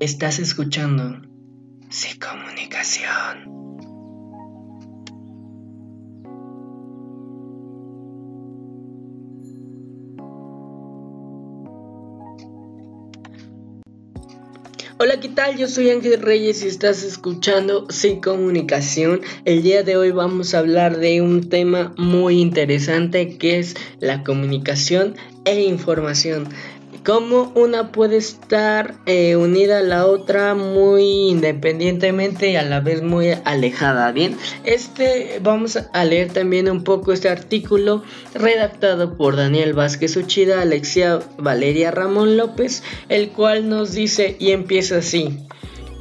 Estás escuchando Sin Comunicación. Hola, ¿qué tal? Yo soy Ángel Reyes y estás escuchando Sin Comunicación. El día de hoy vamos a hablar de un tema muy interesante que es la comunicación e información cómo una puede estar eh, unida a la otra muy independientemente y a la vez muy alejada. Bien, este vamos a leer también un poco este artículo redactado por Daniel Vázquez Uchida, Alexia Valeria Ramón López, el cual nos dice y empieza así.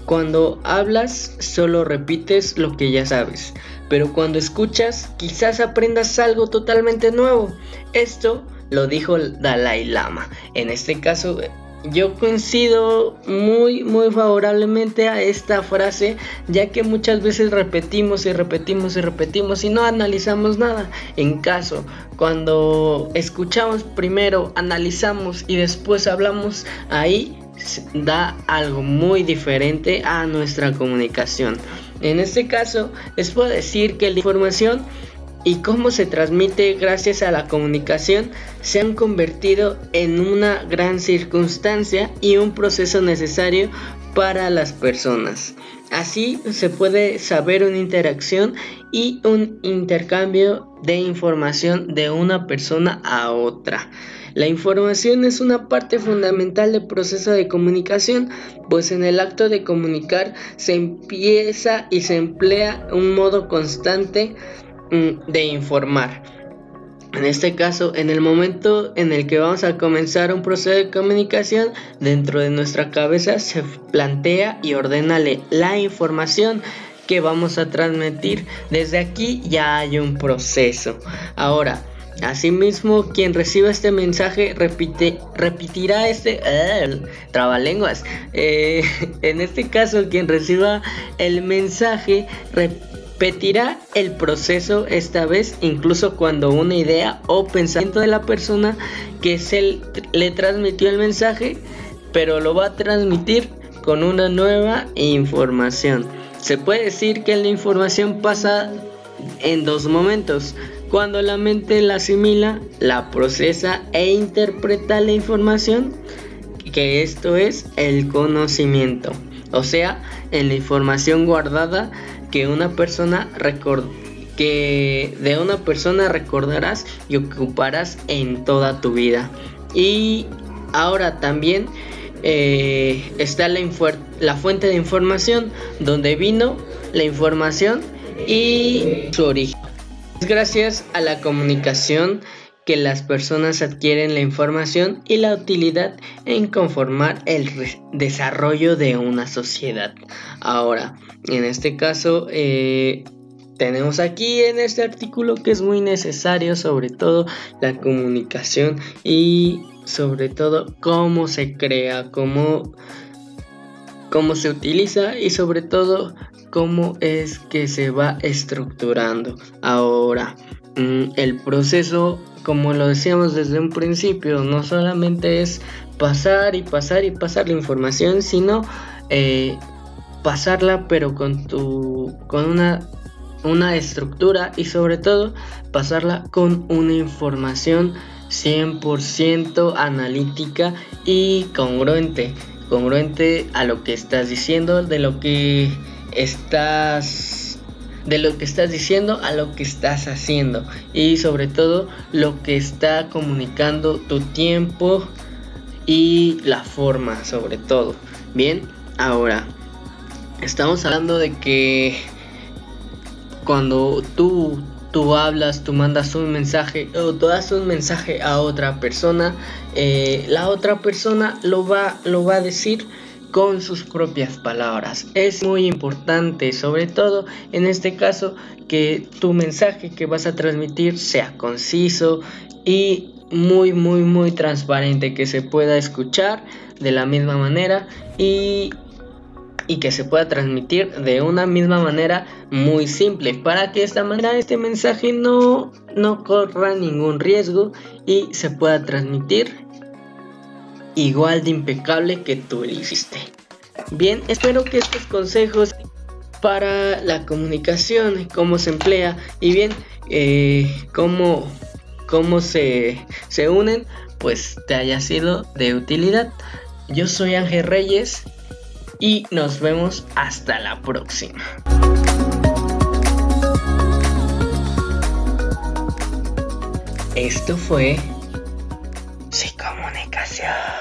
Cuando hablas solo repites lo que ya sabes, pero cuando escuchas quizás aprendas algo totalmente nuevo. Esto lo dijo Dalai Lama. En este caso, yo coincido muy muy favorablemente a esta frase ya que muchas veces repetimos y repetimos y repetimos y no analizamos nada en caso cuando escuchamos primero analizamos y después hablamos ahí da algo muy diferente a nuestra comunicación en este caso les puedo decir que la información y cómo se transmite gracias a la comunicación se han convertido en una gran circunstancia y un proceso necesario para las personas. Así se puede saber una interacción y un intercambio de información de una persona a otra. La información es una parte fundamental del proceso de comunicación, pues en el acto de comunicar se empieza y se emplea un modo constante de informar. En este caso, en el momento en el que vamos a comenzar un proceso de comunicación, dentro de nuestra cabeza se plantea y ordena la información que vamos a transmitir. Desde aquí ya hay un proceso. Ahora, Asimismo, quien reciba este mensaje repite, repetirá este uh, trabalenguas. Eh, en este caso, quien reciba el mensaje repetirá el proceso esta vez incluso cuando una idea o pensamiento de la persona que se le transmitió el mensaje, pero lo va a transmitir con una nueva información. Se puede decir que la información pasa en dos momentos. Cuando la mente la asimila, la procesa e interpreta la información, que esto es el conocimiento. O sea, en la información guardada que una persona que de una persona recordarás y ocuparás en toda tu vida. Y ahora también eh, está la fuente de información, donde vino la información y su origen. Gracias a la comunicación que las personas adquieren la información y la utilidad en conformar el desarrollo de una sociedad. Ahora, en este caso, eh, tenemos aquí en este artículo que es muy necesario, sobre todo la comunicación y sobre todo cómo se crea, cómo, cómo se utiliza y sobre todo cómo es que se va estructurando. Ahora, mm, el proceso como lo decíamos desde un principio, no solamente es pasar y pasar y pasar la información, sino eh, pasarla pero con tu con una una estructura y sobre todo pasarla con una información 100% analítica y congruente, congruente a lo que estás diciendo, de lo que estás de lo que estás diciendo a lo que estás haciendo y sobre todo lo que está comunicando tu tiempo y la forma sobre todo. Bien, ahora estamos hablando de que cuando tú tú hablas, tú mandas un mensaje o tú das un mensaje a otra persona, eh, la otra persona lo va, lo va a decir con sus propias palabras. Es muy importante, sobre todo en este caso, que tu mensaje que vas a transmitir sea conciso y muy, muy, muy transparente, que se pueda escuchar de la misma manera y, y que se pueda transmitir de una misma manera muy simple, para que esta manera este mensaje no, no corra ningún riesgo y se pueda transmitir igual de impecable que tú lo hiciste. Bien, espero que estos consejos para la comunicación, cómo se emplea y bien, eh, cómo, cómo se, se unen, pues te haya sido de utilidad. Yo soy Ángel Reyes y nos vemos hasta la próxima. Esto fue Sin Comunicación.